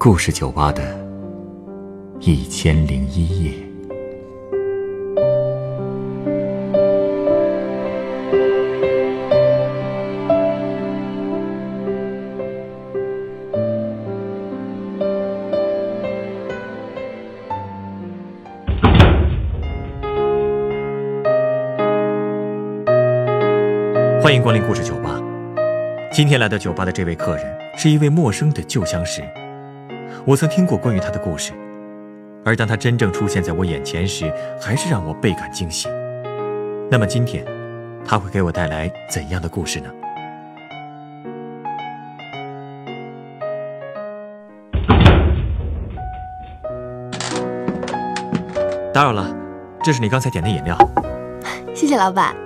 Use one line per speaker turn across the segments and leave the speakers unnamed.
故事酒吧的一千零一夜。欢迎光临故事酒吧。今天来到酒吧的这位客人是一位陌生的旧相识。我曾听过关于他的故事，而当他真正出现在我眼前时，还是让我倍感惊喜。那么今天，他会给我带来怎样的故事呢？打扰了，这是你刚才点的饮料。
谢谢老板。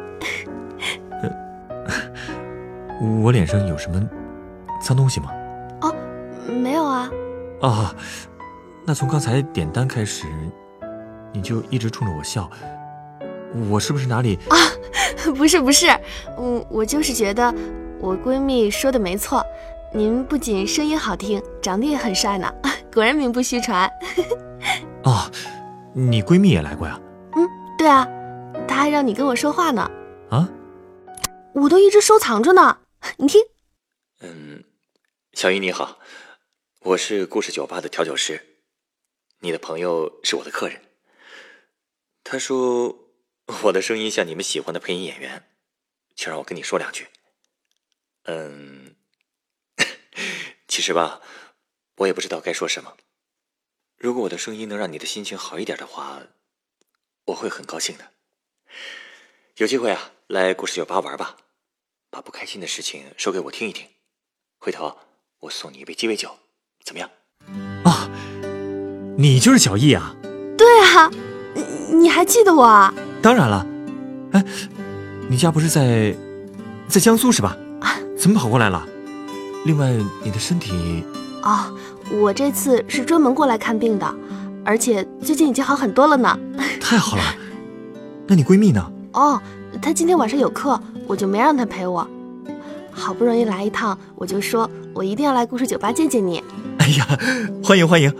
我脸上有什么脏东西吗？
啊。
哦，那从刚才点单开始，你就一直冲着我笑，我是不是哪里？
啊，不是不是，我，我就是觉得我闺蜜说的没错，您不仅声音好听，长得也很帅呢，果然名不虚传。
哦。你闺蜜也来过呀？
嗯，对啊，她还让你跟我说话呢。
啊？
我都一直收藏着呢。你听。
嗯，小姨你好，我是故事酒吧的调酒师，你的朋友是我的客人。他说我的声音像你们喜欢的配音演员，就让我跟你说两句。嗯，其实吧，我也不知道该说什么。如果我的声音能让你的心情好一点的话，我会很高兴的。有机会啊，来故事酒吧玩吧，把不开心的事情说给我听一听。回头我送你一杯鸡尾酒，怎么样？啊，你就是小易啊？
对啊，你你还记得我？
当然了。哎，你家不是在在江苏是吧？怎么跑过来了？另外，你的身体……
哦。我这次是专门过来看病的，而且最近已经好很多了呢。
太好了，那你闺蜜呢？
哦，她今天晚上有课，我就没让她陪我。好不容易来一趟，我就说我一定要来故事酒吧见见你。
哎呀，欢迎欢迎！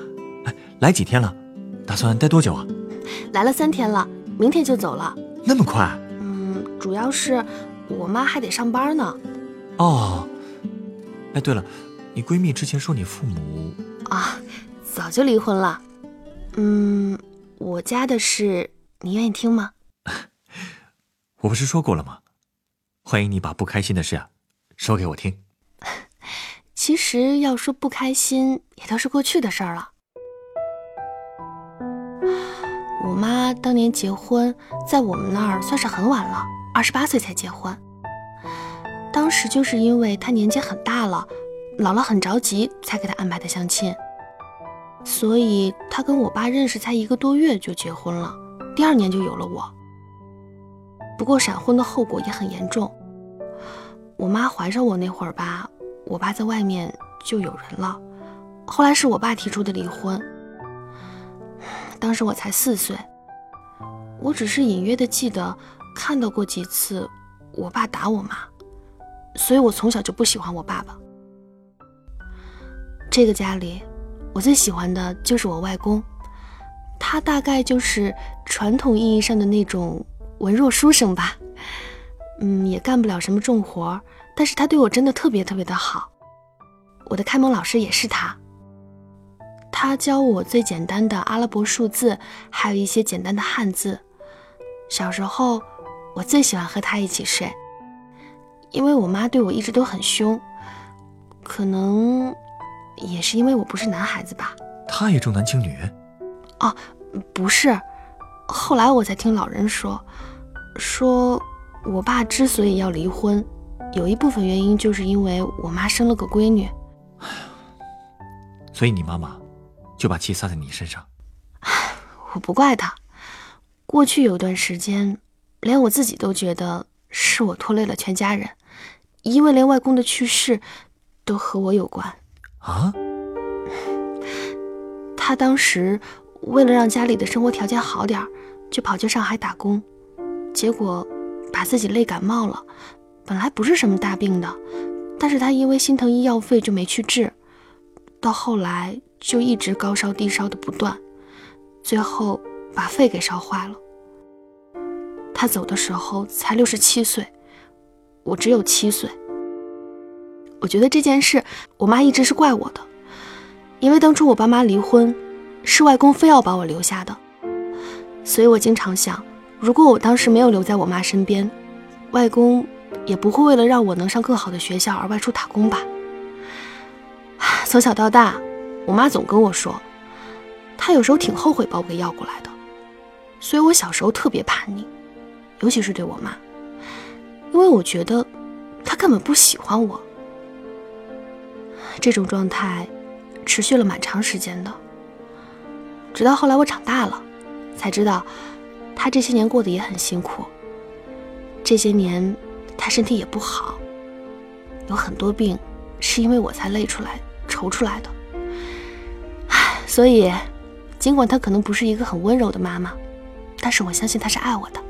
哎，来几天了？打算待多久啊？
来了三天了，明天就走了。
那么快？
嗯，主要是我妈还得上班呢。
哦，哎，对了。你闺蜜之前说你父母
啊，早就离婚了。嗯，我家的事你愿意听吗？
我不是说过了吗？欢迎你把不开心的事啊说给我听。
其实要说不开心，也都是过去的事儿了。我妈当年结婚，在我们那儿算是很晚了，二十八岁才结婚。当时就是因为她年纪很大了。姥姥很着急，才给她安排的相亲，所以她跟我爸认识才一个多月就结婚了，第二年就有了我。不过闪婚的后果也很严重，我妈怀上我那会儿吧，我爸在外面就有人了，后来是我爸提出的离婚。当时我才四岁，我只是隐约的记得看到过几次我爸打我妈，所以我从小就不喜欢我爸爸。这个家里，我最喜欢的就是我外公，他大概就是传统意义上的那种文弱书生吧，嗯，也干不了什么重活，但是他对我真的特别特别的好。我的开蒙老师也是他，他教我最简单的阿拉伯数字，还有一些简单的汉字。小时候，我最喜欢和他一起睡，因为我妈对我一直都很凶，可能。也是因为我不是男孩子吧？
他也重男轻女？
哦，不是。后来我才听老人说，说我爸之所以要离婚，有一部分原因就是因为我妈生了个闺女。
所以你妈妈就把气撒在你身上？
我不怪她。过去有段时间，连我自己都觉得是我拖累了全家人，因为连外公的去世都和我有关。
啊！
他当时为了让家里的生活条件好点就跑去上海打工，结果把自己累感冒了。本来不是什么大病的，但是他因为心疼医药费就没去治，到后来就一直高烧低烧的不断，最后把肺给烧坏了。他走的时候才六十七岁，我只有七岁。我觉得这件事，我妈一直是怪我的，因为当初我爸妈离婚，是外公非要把我留下的，所以我经常想，如果我当时没有留在我妈身边，外公也不会为了让我能上更好的学校而外出打工吧。从小到大，我妈总跟我说，她有时候挺后悔把我给要过来的，所以我小时候特别叛逆。尤其是对我妈，因为我觉得她根本不喜欢我。这种状态持续了蛮长时间的，直到后来我长大了，才知道她这些年过得也很辛苦。这些年她身体也不好，有很多病是因为我才累出来、愁出来的。唉，所以尽管她可能不是一个很温柔的妈妈，但是我相信她是爱我的。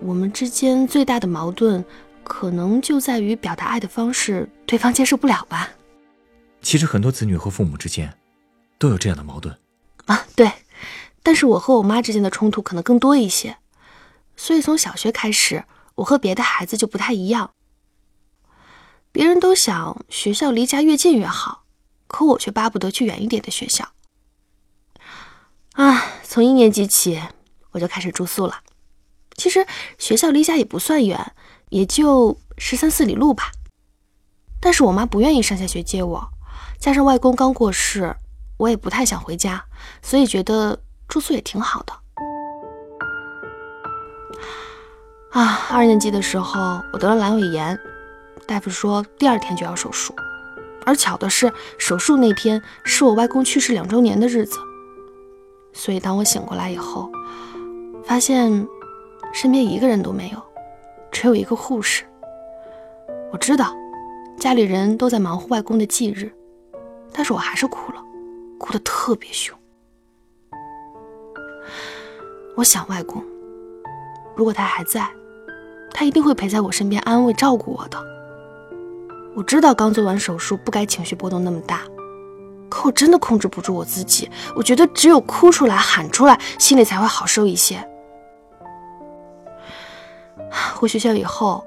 我们之间最大的矛盾，可能就在于表达爱的方式，对方接受不了吧。
其实很多子女和父母之间，都有这样的矛盾。
啊，对。但是我和我妈之间的冲突可能更多一些，所以从小学开始，我和别的孩子就不太一样。别人都想学校离家越近越好，可我却巴不得去远一点的学校。啊，从一年级起，我就开始住宿了。其实学校离家也不算远，也就十三四里路吧。但是我妈不愿意上下学接我，加上外公刚过世，我也不太想回家，所以觉得住宿也挺好的。啊，二年级的时候我得了阑尾炎，大夫说第二天就要手术，而巧的是手术那天是我外公去世两周年的日子，所以当我醒过来以后，发现。身边一个人都没有，只有一个护士。我知道家里人都在忙活外公的忌日，但是我还是哭了，哭得特别凶。我想外公，如果他还在，他一定会陪在我身边，安慰照顾我的。我知道刚做完手术不该情绪波动那么大，可我真的控制不住我自己。我觉得只有哭出来、喊出来，心里才会好受一些。回学校以后，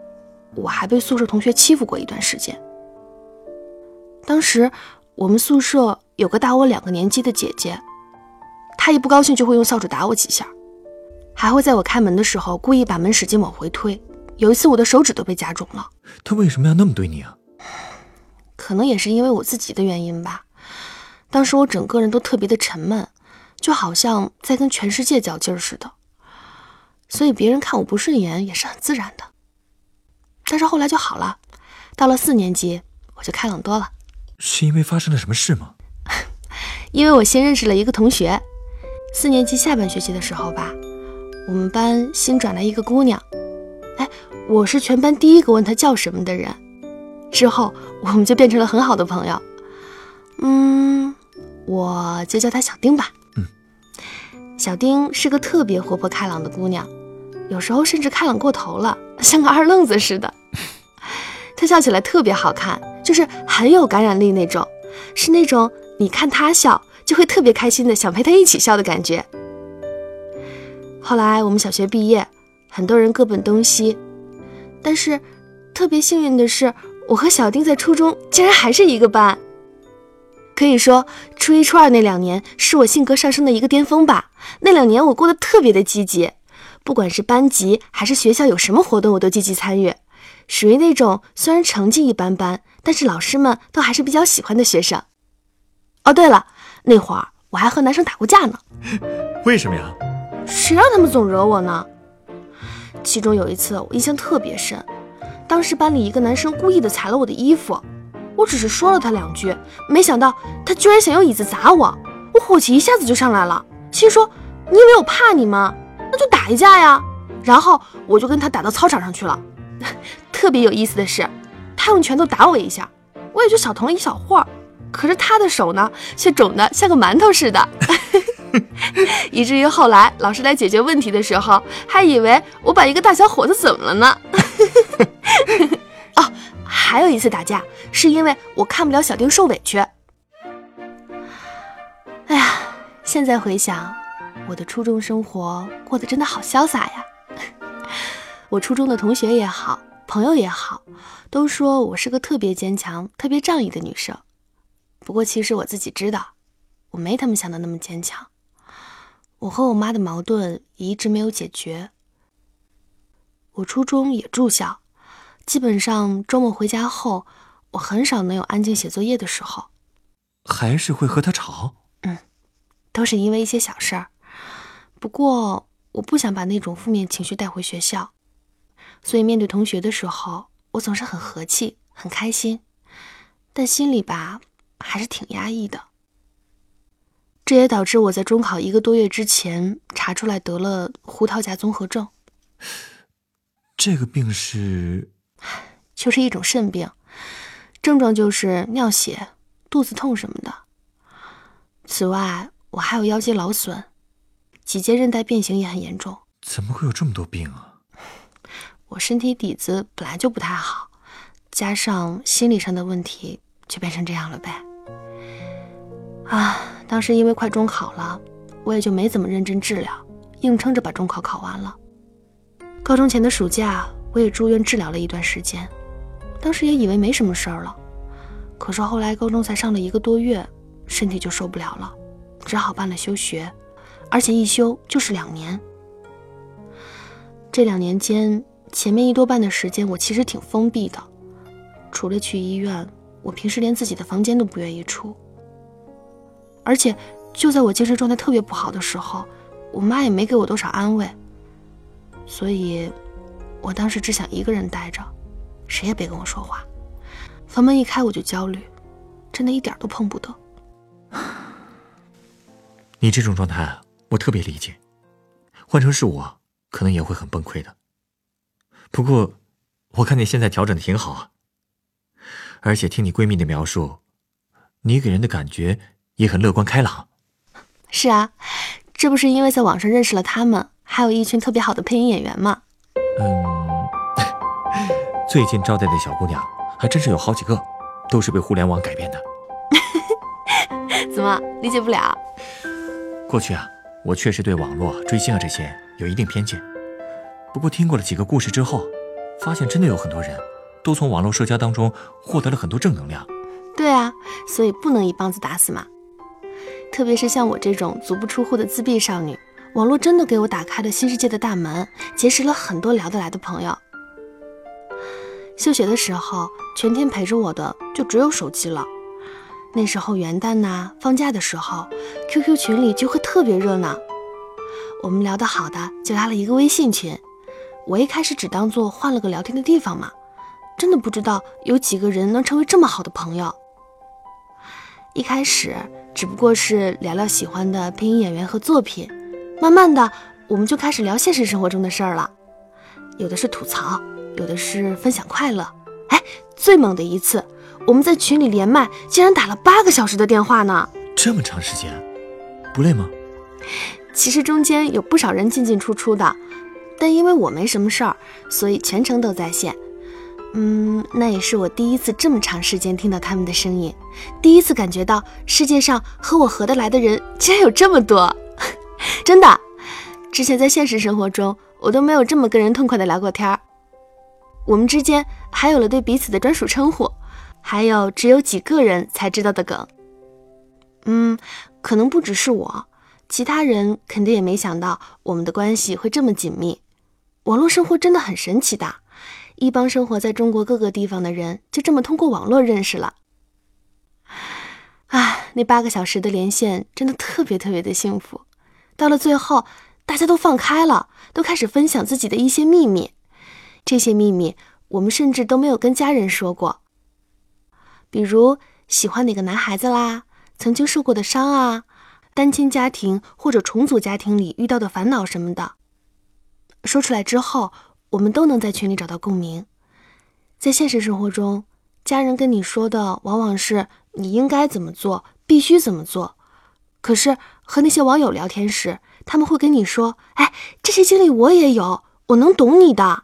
我还被宿舍同学欺负过一段时间。当时我们宿舍有个大我两个年级的姐姐，她一不高兴就会用扫帚打我几下，还会在我开门的时候故意把门使劲往回推。有一次我的手指都被夹肿了。
他为什么要那么对你啊？
可能也是因为我自己的原因吧。当时我整个人都特别的沉闷，就好像在跟全世界较劲似的。所以别人看我不顺眼也是很自然的，但是后来就好了。到了四年级，我就开朗多了。
是因为发生了什么事吗？
因为我新认识了一个同学。四年级下半学期的时候吧，我们班新转来一个姑娘。哎，我是全班第一个问她叫什么的人。之后我们就变成了很好的朋友。嗯，我就叫她小丁吧。
嗯，
小丁是个特别活泼开朗的姑娘。有时候甚至开朗过头了，像个二愣子似的。她笑起来特别好看，就是很有感染力那种，是那种你看她笑就会特别开心的，想陪她一起笑的感觉。后来我们小学毕业，很多人各奔东西，但是特别幸运的是，我和小丁在初中竟然还是一个班。可以说，初一、初二那两年是我性格上升的一个巅峰吧。那两年我过得特别的积极。不管是班级还是学校有什么活动，我都积极参与，属于那种虽然成绩一般般，但是老师们都还是比较喜欢的学生。哦，对了，那会儿我还和男生打过架呢。
为什么呀？
谁让他们总惹我呢？其中有一次我印象特别深，当时班里一个男生故意的踩了我的衣服，我只是说了他两句，没想到他居然想用椅子砸我，我火气一下子就上来了，心说你以为我怕你吗？那就打一架呀，然后我就跟他打到操场上去了。特别有意思的是，他用拳头打我一下，我也就小疼了一小会儿。可是他的手呢，却肿得像个馒头似的，以至于后来老师来解决问题的时候，还以为我把一个大小伙子怎么了呢？哦，还有一次打架，是因为我看不了小丁受委屈。哎呀现在回想，我的初中生活过得真的好潇洒呀。我初中的同学也好，朋友也好，都说我是个特别坚强、特别仗义的女生。不过其实我自己知道，我没他们想的那么坚强。我和我妈的矛盾也一直没有解决。我初中也住校，基本上周末回家后，我很少能有安静写作业的时候。
还是会和他吵？
嗯，都是因为一些小事儿。不过我不想把那种负面情绪带回学校。所以面对同学的时候，我总是很和气、很开心，但心里吧还是挺压抑的。这也导致我在中考一个多月之前查出来得了胡桃夹综合症。
这个病是？
就是一种肾病，症状就是尿血、肚子痛什么的。此外，我还有腰肌劳损，脊椎韧带变形也很严重。
怎么会有这么多病啊？
我身体底子本来就不太好，加上心理上的问题，就变成这样了呗。啊，当时因为快中考了，我也就没怎么认真治疗，硬撑着把中考考完了。高中前的暑假，我也住院治疗了一段时间，当时也以为没什么事儿了，可是后来高中才上了一个多月，身体就受不了了，只好办了休学，而且一休就是两年。这两年间。前面一多半的时间，我其实挺封闭的，除了去医院，我平时连自己的房间都不愿意出。而且，就在我精神状态特别不好的时候，我妈也没给我多少安慰。所以，我当时只想一个人待着，谁也别跟我说话。房门一开，我就焦虑，真的一点都碰不得。
你这种状态，我特别理解，换成是我，可能也会很崩溃的。不过，我看你现在调整的挺好啊。而且听你闺蜜的描述，你给人的感觉也很乐观开朗。
是啊，这不是因为在网上认识了他们，还有一群特别好的配音演员吗？
嗯，最近招待的小姑娘还真是有好几个，都是被互联网改变的。
怎么理解不了？
过去啊，我确实对网络追星啊这些有一定偏见。不过听过了几个故事之后，发现真的有很多人都从网络社交当中获得了很多正能量。
对啊，所以不能一棒子打死嘛。特别是像我这种足不出户的自闭少女，网络真的给我打开了新世界的大门，结识了很多聊得来的朋友。休学的时候，全天陪着我的就只有手机了。那时候元旦呐，放假的时候，QQ 群里就会特别热闹。我们聊得好的就拉了一个微信群。我一开始只当做换了个聊天的地方嘛，真的不知道有几个人能成为这么好的朋友。一开始只不过是聊聊喜欢的配音演员和作品，慢慢的我们就开始聊现实生活中的事儿了，有的是吐槽，有的是分享快乐。哎，最猛的一次，我们在群里连麦，竟然打了八个小时的电话呢！
这么长时间，不累吗？
其实中间有不少人进进出出的。但因为我没什么事儿，所以全程都在线。嗯，那也是我第一次这么长时间听到他们的声音，第一次感觉到世界上和我合得来的人竟然有这么多。真的，之前在现实生活中，我都没有这么跟人痛快的聊过天儿。我们之间还有了对彼此的专属称呼，还有只有几个人才知道的梗。嗯，可能不只是我，其他人肯定也没想到我们的关系会这么紧密。网络生活真的很神奇的，一帮生活在中国各个地方的人就这么通过网络认识了。啊，那八个小时的连线真的特别特别的幸福。到了最后，大家都放开了，都开始分享自己的一些秘密。这些秘密我们甚至都没有跟家人说过，比如喜欢哪个男孩子啦，曾经受过的伤啊，单亲家庭或者重组家庭里遇到的烦恼什么的。说出来之后，我们都能在群里找到共鸣。在现实生活中，家人跟你说的往往是你应该怎么做，必须怎么做。可是和那些网友聊天时，他们会跟你说：“哎，这些经历我也有，我能懂你的。”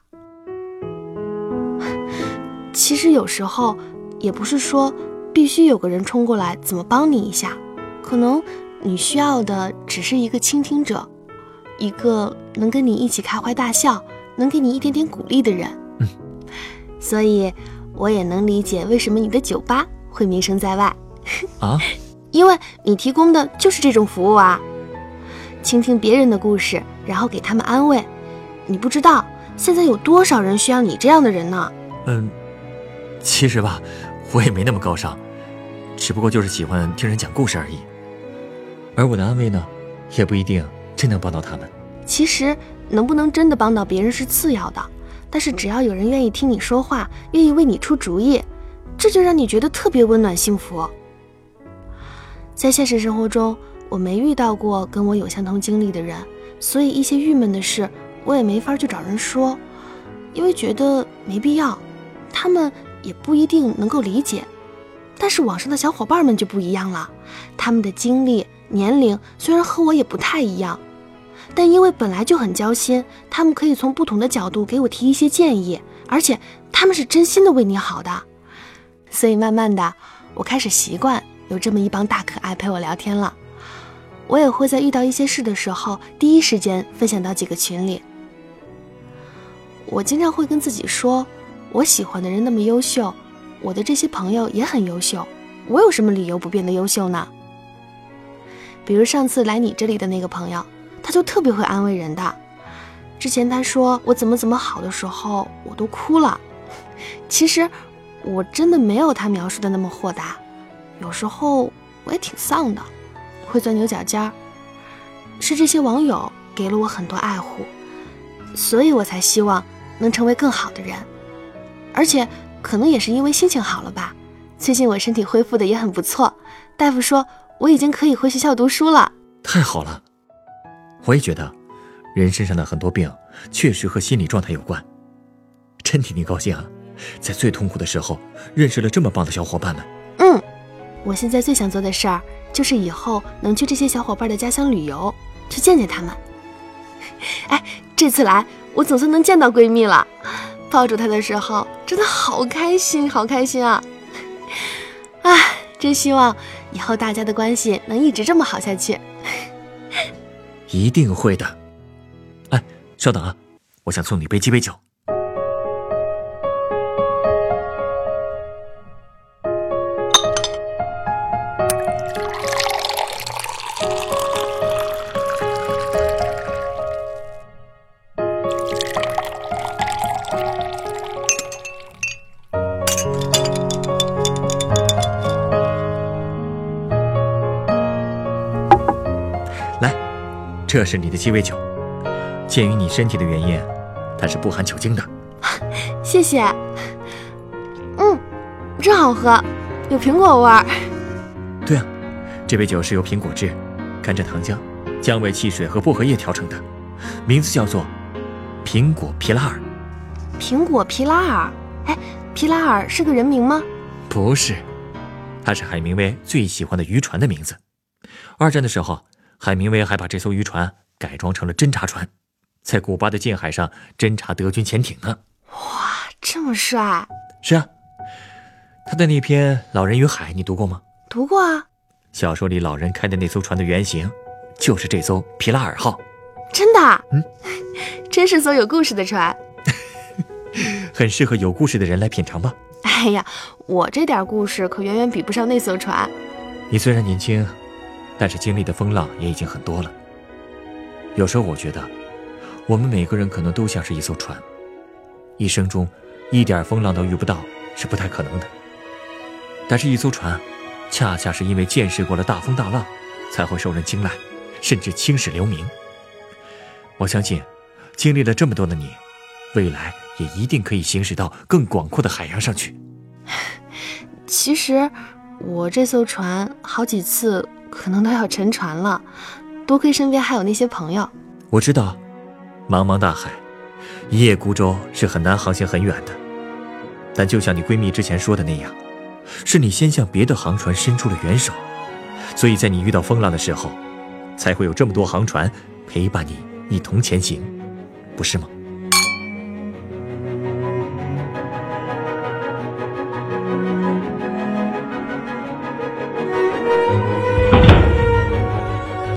其实有时候也不是说必须有个人冲过来怎么帮你一下，可能你需要的只是一个倾听者，一个能跟你一起开怀大笑、能给你一点点鼓励的人。
嗯，
所以我也能理解为什么你的酒吧会名声在外。
啊，
因为你提供的就是这种服务啊，倾听别人的故事，然后给他们安慰。你不知道现在有多少人需要你这样的人呢？
嗯，其实吧，我也没那么高尚，只不过就是喜欢听人讲故事而已。而我的安慰呢，也不一定真能帮到他们。
其实能不能真的帮到别人是次要的，但是只要有人愿意听你说话，愿意为你出主意，这就让你觉得特别温暖幸福。在现实生活中，我没遇到过跟我有相同经历的人，所以一些郁闷的事，我也没法去找人说，因为觉得没必要，他们也不一定能够理解。但是网上的小伙伴们就不一样了，他们的经历。年龄虽然和我也不太一样，但因为本来就很交心，他们可以从不同的角度给我提一些建议，而且他们是真心的为你好的，所以慢慢的，我开始习惯有这么一帮大可爱陪我聊天了。我也会在遇到一些事的时候，第一时间分享到几个群里。我经常会跟自己说，我喜欢的人那么优秀，我的这些朋友也很优秀，我有什么理由不变得优秀呢？比如上次来你这里的那个朋友，他就特别会安慰人的。之前他说我怎么怎么好的时候，我都哭了。其实我真的没有他描述的那么豁达，有时候我也挺丧的，会钻牛角尖儿。是这些网友给了我很多爱护，所以我才希望能成为更好的人。而且可能也是因为心情好了吧，最近我身体恢复的也很不错，大夫说。我已经可以回学校读书了，
太好了！我也觉得，人身上的很多病确实和心理状态有关。真替你高兴啊，在最痛苦的时候认识了这么棒的小伙伴们。
嗯，我现在最想做的事儿就是以后能去这些小伙伴的家乡旅游，去见见他们。哎，这次来我总算能见到闺蜜了，抱住她的时候真的好开心，好开心啊！哎，真希望。以后大家的关系能一直这么好下去，
一定会的。哎，稍等啊，我想送你一杯鸡尾酒。这是你的鸡尾酒，鉴于你身体的原因，它是不含酒精的。
谢谢。嗯，真好喝，有苹果味儿。
对啊，这杯酒是由苹果汁、甘蔗糖浆、姜味汽水和薄荷叶调成的，名字叫做苹果皮拉尔。
苹果皮拉尔？哎，皮拉尔是个人名吗？
不是，它是海明威最喜欢的渔船的名字。二战的时候。海明威还把这艘渔船改装成了侦察船，在古巴的近海上侦察德军潜艇呢。
哇，这么帅！
是啊，他的那篇《老人与海》你读过吗？
读过啊。
小说里老人开的那艘船的原型，就是这艘皮拉尔号。
真的？
嗯，
真是艘有故事的船。
很适合有故事的人来品尝吧。
哎呀，我这点故事可远远比不上那艘船。
你虽然年轻。但是经历的风浪也已经很多了。有时候我觉得，我们每个人可能都像是一艘船，一生中一点风浪都遇不到是不太可能的。但是，一艘船，恰恰是因为见识过了大风大浪，才会受人青睐，甚至青史留名。我相信，经历了这么多的你，未来也一定可以行驶到更广阔的海洋上去。
其实，我这艘船好几次。可能都要沉船了，多亏身边还有那些朋友。
我知道，茫茫大海，一叶孤舟是很难航行很远的。但就像你闺蜜之前说的那样，是你先向别的航船伸出了援手，所以在你遇到风浪的时候，才会有这么多航船陪伴你一同前行，不是吗？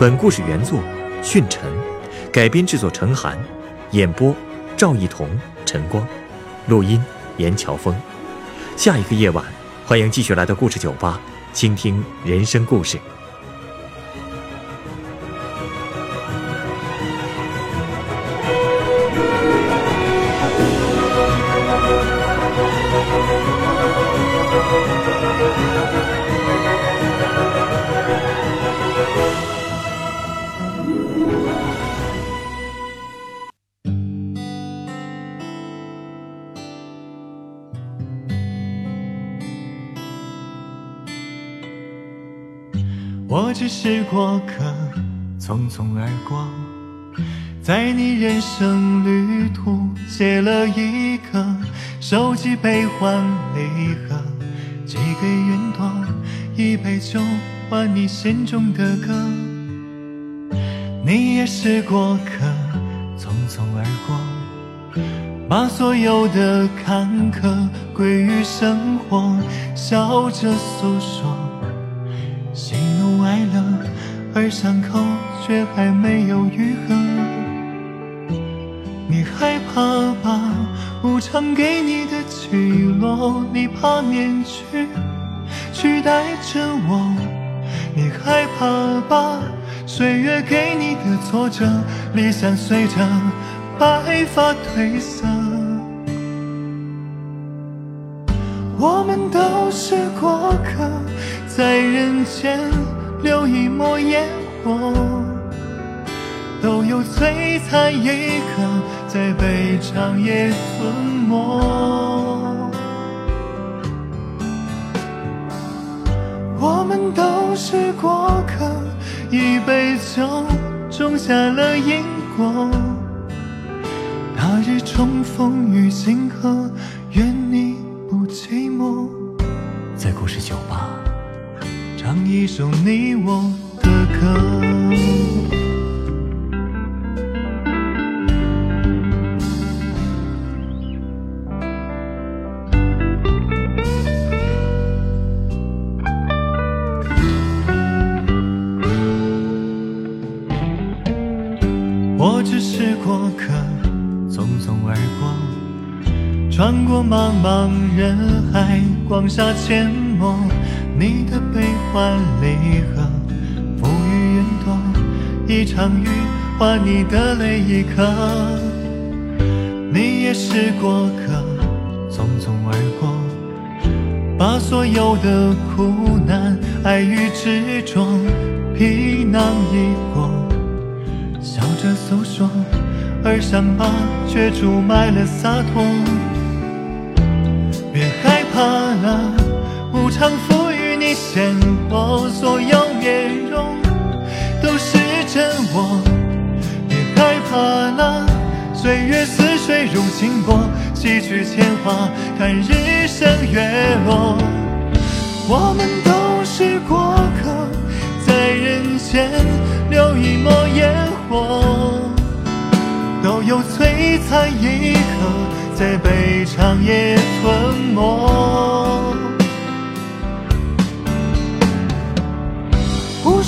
本故事原作训晨，改编制作陈寒，演播赵一彤、陈光，录音严乔峰。下一个夜晚，欢迎继续来到故事酒吧，倾听人生故事。
只是过客，匆匆而过，在你人生旅途写了一个手机悲欢离合，寄给云朵一杯酒，换你心中的歌。你也是过客，匆匆而过，把所有的坎坷归于生活，笑着诉说。而伤口却还没有愈合。你害怕吧，无常给你的起落，你怕面具取代着我。你害怕吧，岁月给你的挫折，理想随着白发褪色。我们都是过客。在人间留一抹烟火，都有璀璨一刻在被长夜吞没。我们都是过客，一杯酒种下了因果。那日重逢于星河，愿你不寂寞。
在故事酒吧。
唱一首你我的歌。我只是过客，匆匆而过，穿过茫茫人海，广厦阡陌。你的背欢离合，浮于云朵，一场雨换你的泪一颗。你也是过客，匆匆而过，把所有的苦难、爱与执着皮囊一过，笑着诉说，而伤疤却注满了洒脱。别害怕了，无常。你现我，所有面容都是真我。别害怕了，岁月似水如清波，几句铅华，看日升月落。我们都是过客，在人间留一抹烟火，都有璀璨一刻，在被长夜吞没。